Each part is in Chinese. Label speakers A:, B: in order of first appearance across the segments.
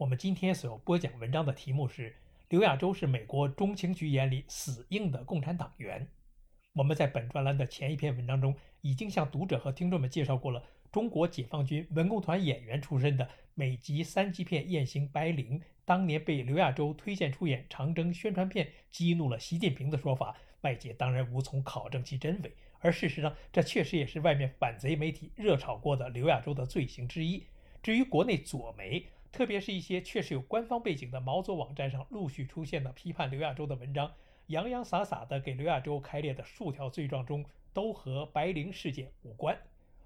A: 我们今天所要播讲文章的题目是：刘亚洲是美国中情局眼里死硬的共产党员。我们在本专栏的前一篇文章中，已经向读者和听众们介绍过了中国解放军文工团演员出身的美籍三级片艳星白灵，当年被刘亚洲推荐出演长征宣传片，激怒了习近平的说法。外界当然无从考证其真伪，而事实上，这确实也是外面反贼媒体热炒过的刘亚洲的罪行之一。至于国内左媒，特别是一些确实有官方背景的毛左网站上陆续出现的批判刘亚洲的文章，洋洋洒洒的给刘亚洲开列的数条罪状中，都和白灵事件无关。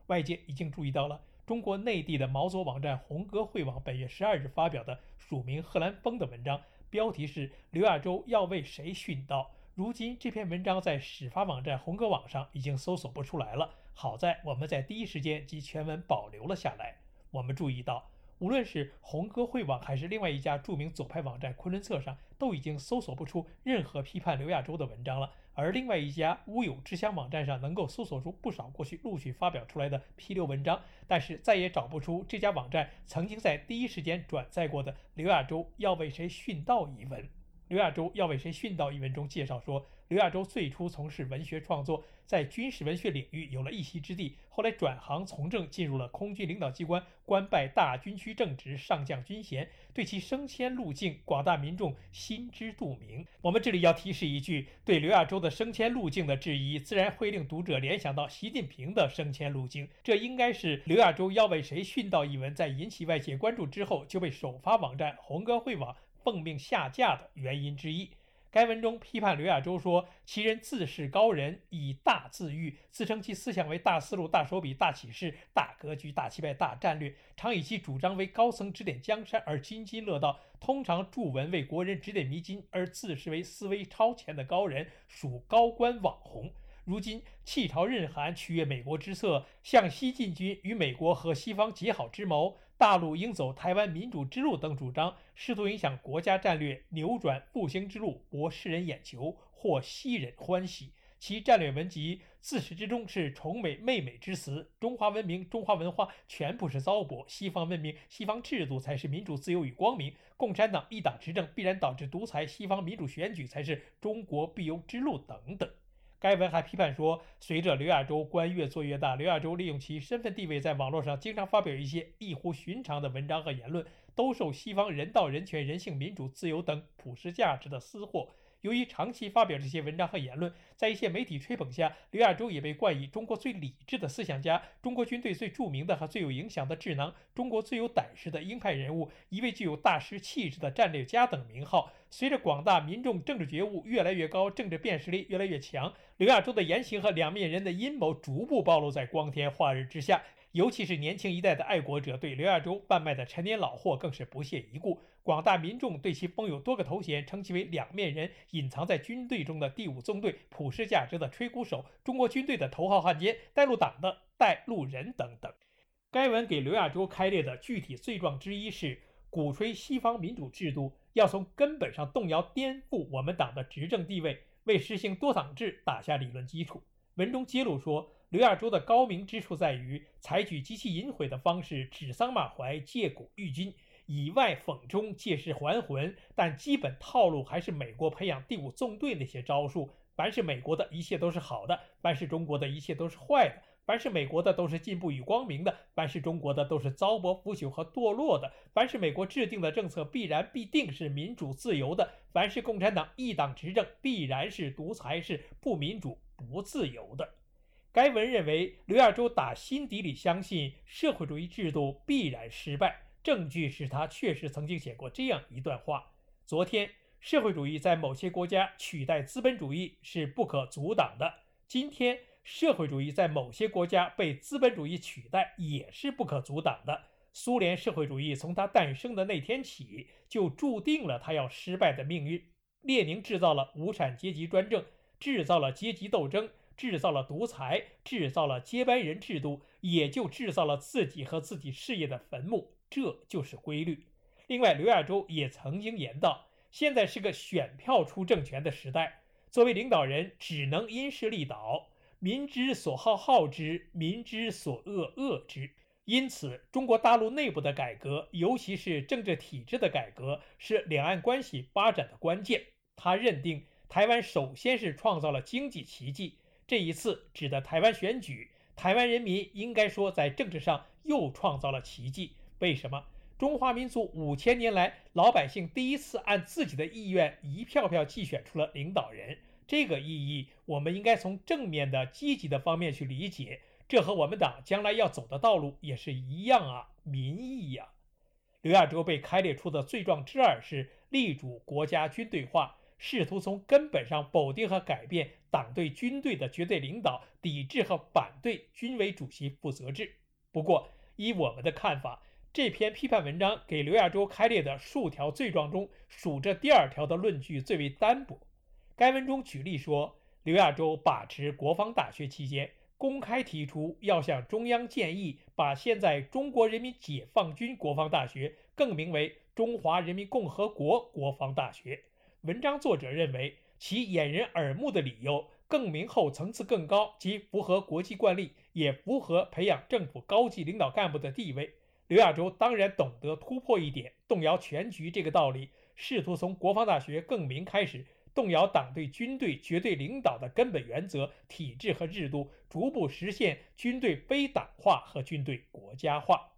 A: 外界已经注意到了中国内地的毛左网站红歌会网本月十二日发表的署名贺兰峰的文章，标题是“刘亚洲要为谁殉道”。如今这篇文章在始发网站红歌网上已经搜索不出来了，好在我们在第一时间及全文保留了下来。我们注意到。无论是红歌会网还是另外一家著名左派网站昆仑策上，都已经搜索不出任何批判刘亚洲的文章了。而另外一家乌有之乡网站上，能够搜索出不少过去陆续发表出来的批刘文章，但是再也找不出这家网站曾经在第一时间转载过的刘亚洲要为谁殉道一文。刘亚洲要为谁殉道一文中介绍说。刘亚洲最初从事文学创作，在军事文学领域有了一席之地，后来转行从政，进入了空军领导机关，官拜大军区正职、上将军衔。对其升迁路径，广大民众心知肚明。我们这里要提示一句：对刘亚洲的升迁路径的质疑，自然会令读者联想到习近平的升迁路径。这应该是刘亚洲要为谁殉道一文在引起外界关注之后，就被首发网站红歌会网奉命下架的原因之一。该文中批判刘亚洲说，其人自视高人，以大自喻，自称其思想为大思路、大手笔、大启示、大格局、大气派、大战略，常以其主张为高层指点江山而津津乐道，通常著文为国人指点迷津，而自视为思维超前的高人，属高官网红。如今弃朝任韩，取悦美国之策，向西进军与美国和西方结好之谋，大陆应走台湾民主之路等主张，试图影响国家战略，扭转复兴之路，博世人眼球，获西人欢喜。其战略文集自始至终是崇美媚美之词，中华文明、中华文化全部是糟粕，西方文明、西方制度才是民主、自由与光明，共产党一党执政必然导致独裁，西方民主选举才是中国必由之路等等。该文还批判说，随着刘亚洲官越做越大，刘亚洲利用其身份地位，在网络上经常发表一些异乎寻常的文章和言论，兜售西方人道、人权、人性、民主、自由等普世价值的私货。由于长期发表这些文章和言论，在一些媒体吹捧下，刘亚洲也被冠以“中国最理智的思想家”、“中国军队最著名的和最有影响的智囊”、“中国最有胆识的鹰派人物”、“一位具有大师气质的战略家”等名号。随着广大民众政治觉悟越来越高，政治辨识力越来越强，刘亚洲的言行和两面人的阴谋逐步暴露在光天化日之下。尤其是年轻一代的爱国者对刘亚洲贩卖的陈年老货更是不屑一顾。广大民众对其封有多个头衔，称其为“两面人”、隐藏在军队中的第五纵队、普世价值的吹鼓手、中国军队的头号汉奸、带路党的带路人等等。该文给刘亚洲开列的具体罪状之一是鼓吹西方民主制度，要从根本上动摇、颠覆我们党的执政地位，为实行多党制打下理论基础。文中揭露说。刘亚洲的高明之处在于采取极其淫秽的方式，指桑骂槐，借古喻今，以外讽中，借势还魂。但基本套路还是美国培养第五纵队那些招数：凡是美国的一切都是好的，凡是中国的一切都是坏的；凡是美国的都是进步与光明的，凡是中国的都是糟粕腐朽和堕落的；凡是美国制定的政策必然必定是民主自由的；凡是共产党一党执政必然是独裁是不民主不自由的。该文认为，刘亚洲打心底里相信社会主义制度必然失败。证据是他确实曾经写过这样一段话：昨天，社会主义在某些国家取代资本主义是不可阻挡的；今天，社会主义在某些国家被资本主义取代也是不可阻挡的。苏联社会主义从它诞生的那天起，就注定了它要失败的命运。列宁制造了无产阶级专政，制造了阶级斗争，制造了独裁，制造了接班人制度，也就制造了自己和自己事业的坟墓。这就是规律。另外，刘亚洲也曾经言道：“现在是个选票出政权的时代，作为领导人，只能因势利导，民之所好好之，民之所恶恶之。”因此，中国大陆内部的改革，尤其是政治体制的改革，是两岸关系发展的关键。他认定，台湾首先是创造了经济奇迹，这一次指的台湾选举，台湾人民应该说在政治上又创造了奇迹。为什么？中华民族五千年来，老百姓第一次按自己的意愿一票票竞选出了领导人，这个意义，我们应该从正面的、积极的方面去理解。这和我们党将来要走的道路也是一样啊，民意呀。刘亚洲被开列出的罪状之二是力主国家军队化，试图从根本上否定和改变党对军队的绝对领导，抵制和反对军委主席负责制。不过，依我们的看法，这篇批判文章给刘亚洲开列的数条罪状中，数这第二条的论据最为单薄。该文中举例说，刘亚洲把持国防大学期间。公开提出要向中央建议，把现在中国人民解放军国防大学更名为中华人民共和国国防大学。文章作者认为其掩人耳目的理由，更名后层次更高，即符合国际惯例，也符合培养政府高级领导干部的地位。刘亚洲当然懂得突破一点，动摇全局这个道理，试图从国防大学更名开始。动摇党对军队绝对领导的根本原则、体制和制度，逐步实现军队非党化和军队国家化。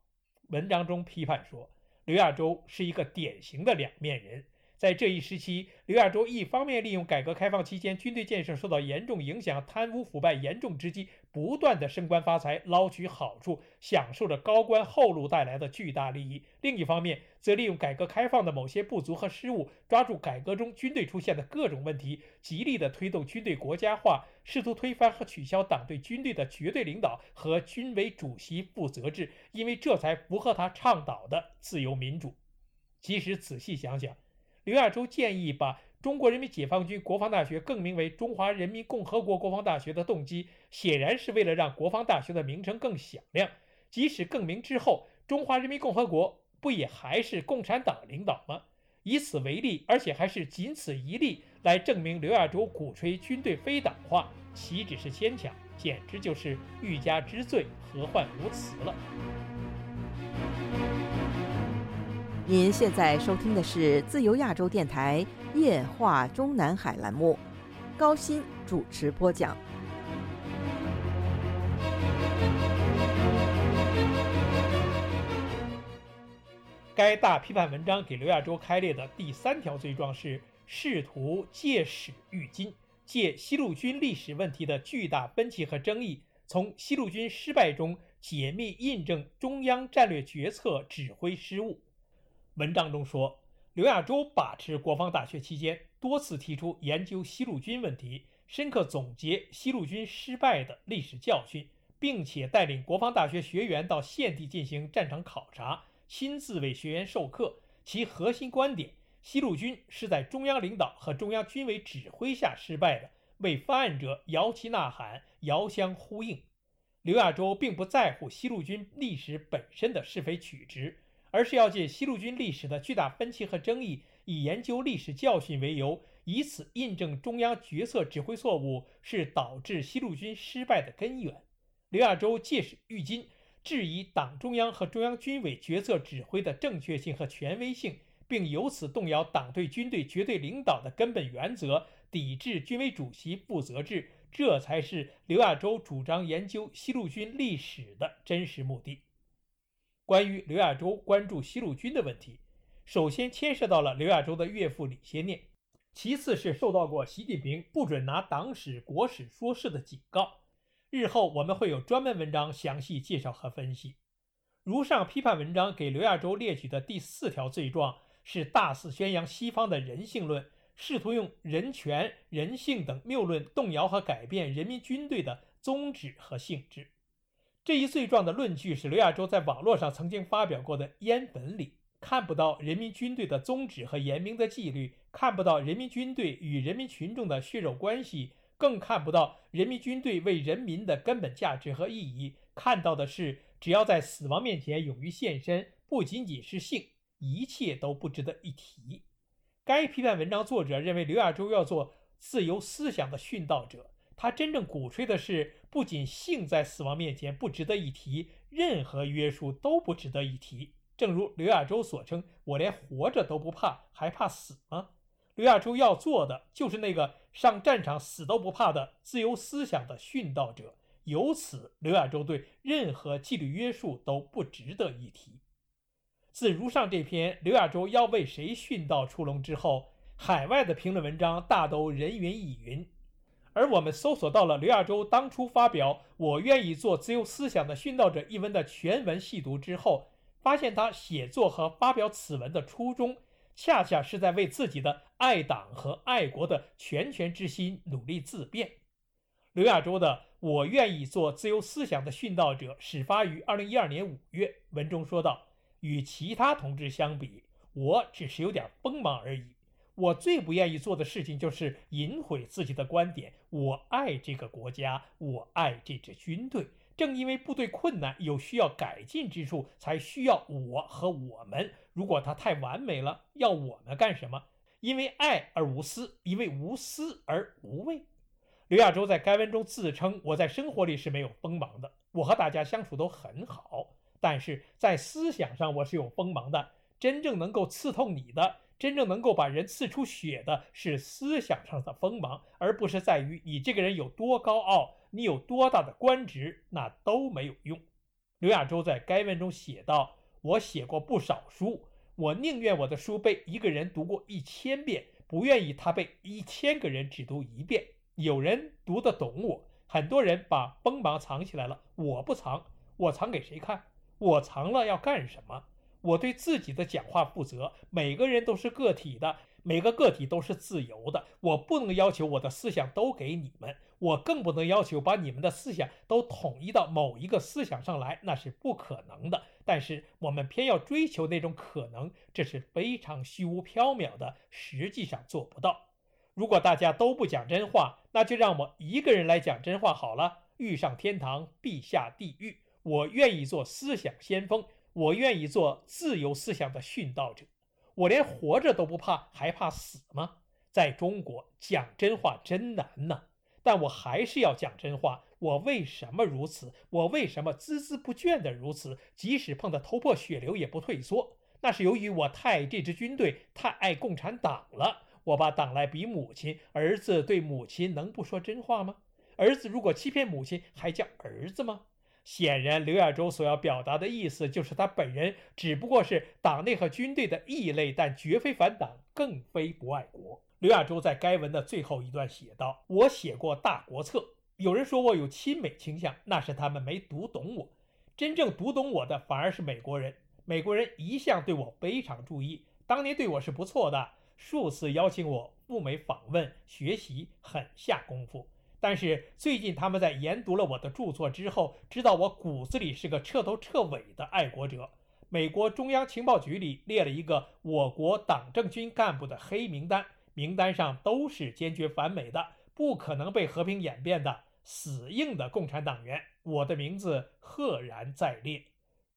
A: 文章中批判说，刘亚洲是一个典型的两面人。在这一时期，刘亚洲一方面利用改革开放期间军队建设受到严重影响、贪污腐败严重之机，不断的升官发财、捞取好处，享受着高官厚禄带来的巨大利益；另一方面，则利用改革开放的某些不足和失误，抓住改革中军队出现的各种问题，极力的推动军队国家化，试图推翻和取消党对军队的绝对领导和军委主席负责制，因为这才符合他倡导的自由民主。其实仔细想想，刘亚洲建议把中国人民解放军国防大学更名为中华人民共和国国防大学的动机，显然是为了让国防大学的名称更响亮。即使更名之后，中华人民共和国不也还是共产党领导吗？以此为例，而且还是仅此一例，来证明刘亚洲鼓吹军队非党化，岂止是牵强，简直就是欲加之罪，何患无辞了。
B: 您现在收听的是自由亚洲电台夜话中南海栏目，高鑫主持播讲。
A: 该大批判文章给刘亚洲开列的第三条罪状是试图借史喻今，借西路军历史问题的巨大分歧和争议，从西路军失败中解密印证中央战略决策指挥失误。文章中说，刘亚洲把持国防大学期间，多次提出研究西路军问题，深刻总结西路军失败的历史教训，并且带领国防大学学员到现地进行战场考察，亲自为学员授课。其核心观点：西路军是在中央领导和中央军委指挥下失败的，为发案者摇旗呐喊、遥相呼应。刘亚洲并不在乎西路军历史本身的是非曲直。而是要借西路军历史的巨大分歧和争议，以研究历史教训为由，以此印证中央决策指挥错误是导致西路军失败的根源。刘亚洲借史喻今，质疑党中央和中央军委决策指挥的正确性和权威性，并由此动摇党对军队绝对领导的根本原则，抵制军委主席负责制，这才是刘亚洲主张研究西路军历史的真实目的。关于刘亚洲关注西路军的问题，首先牵涉到了刘亚洲的岳父李先念，其次是受到过习近平不准拿党史国史说事的警告。日后我们会有专门文章详细介绍和分析。如上批判文章给刘亚洲列举的第四条罪状是大肆宣扬西方的人性论，试图用人权、人性等谬论动摇和改变人民军队的宗旨和性质。这一罪状的论据是刘亚洲在网络上曾经发表过的烟粉里，看不到人民军队的宗旨和严明的纪律，看不到人民军队与人民群众的血肉关系，更看不到人民军队为人民的根本价值和意义。看到的是，只要在死亡面前勇于献身，不仅仅是性，一切都不值得一提。该批判文章作者认为，刘亚洲要做自由思想的殉道者。他真正鼓吹的是，不仅性在死亡面前不值得一提，任何约束都不值得一提。正如刘亚洲所称：“我连活着都不怕，还怕死吗？”刘亚洲要做的就是那个上战场死都不怕的自由思想的殉道者。由此，刘亚洲对任何纪律约束都不值得一提。自如上这篇刘亚洲要为谁殉道出笼之后，海外的评论文章大都人云亦云。而我们搜索到了刘亚洲当初发表“我愿意做自由思想的殉道者”一文的全文细读之后，发现他写作和发表此文的初衷，恰恰是在为自己的爱党和爱国的拳拳之心努力自辩。刘亚洲的“我愿意做自由思想的殉道者”始发于二零一二年五月，文中说道：“与其他同志相比，我只是有点锋芒而已。”我最不愿意做的事情就是隐晦自己的观点。我爱这个国家，我爱这支军队。正因为部队困难，有需要改进之处，才需要我和我们。如果它太完美了，要我们干什么？因为爱而无私，因为无私而无畏。刘亚洲在该文中自称：“我在生活里是没有锋芒的，我和大家相处都很好，但是在思想上我是有锋芒的。真正能够刺痛你的。”真正能够把人刺出血的是思想上的锋芒，而不是在于你这个人有多高傲，你有多大的官职，那都没有用。刘亚洲在该文中写道：“我写过不少书，我宁愿我的书被一个人读过一千遍，不愿意他被一千个人只读一遍。有人读得懂我，很多人把锋芒藏起来了，我不藏，我藏给谁看？我藏了要干什么？”我对自己的讲话负责。每个人都是个体的，每个个体都是自由的。我不能要求我的思想都给你们，我更不能要求把你们的思想都统一到某一个思想上来，那是不可能的。但是我们偏要追求那种可能，这是非常虚无缥缈的，实际上做不到。如果大家都不讲真话，那就让我一个人来讲真话好了。欲上天堂，必下地狱。我愿意做思想先锋。我愿意做自由思想的殉道者，我连活着都不怕，还怕死吗？在中国讲真话真难呐，但我还是要讲真话。我为什么如此？我为什么孜孜不倦的如此？即使碰得头破血流也不退缩。那是由于我太爱这支军队，太爱共产党了。我把党来比母亲，儿子对母亲能不说真话吗？儿子如果欺骗母亲，还叫儿子吗？显然，刘亚洲所要表达的意思就是他本人只不过是党内和军队的异类，但绝非反党，更非不爱国。刘亚洲在该文的最后一段写道：“我写过《大国策》，有人说我有亲美倾向，那是他们没读懂我。真正读懂我的反而是美国人。美国人一向对我非常注意，当年对我是不错的，数次邀请我赴美访问学习，很下功夫。”但是最近，他们在研读了我的著作之后，知道我骨子里是个彻头彻尾的爱国者。美国中央情报局里列了一个我国党政军干部的黑名单，名单上都是坚决反美的、不可能被和平演变的死硬的共产党员。我的名字赫然在列。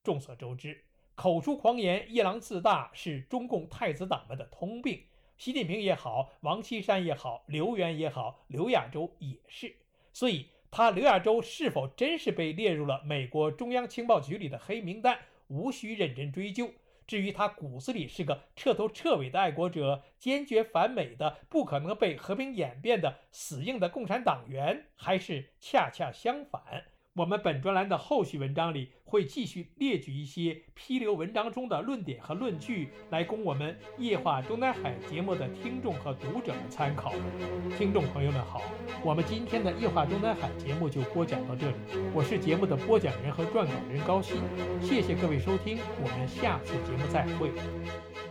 A: 众所周知，口出狂言、夜郎自大是中共太子党们的通病。习近平也好，王岐山也好，刘源也好，刘亚洲也是。所以，他刘亚洲是否真是被列入了美国中央情报局里的黑名单，无需认真追究。至于他骨子里是个彻头彻尾的爱国者，坚决反美的，不可能被和平演变的死硬的共产党员，还是恰恰相反。我们本专栏的后续文章里会继续列举一些批流文章中的论点和论据，来供我们夜话中南海节目的听众和读者们参考。听众朋友们好，我们今天的夜话中南海节目就播讲到这里，我是节目的播讲人和撰稿人高鑫，谢谢各位收听，我们下次节目再会。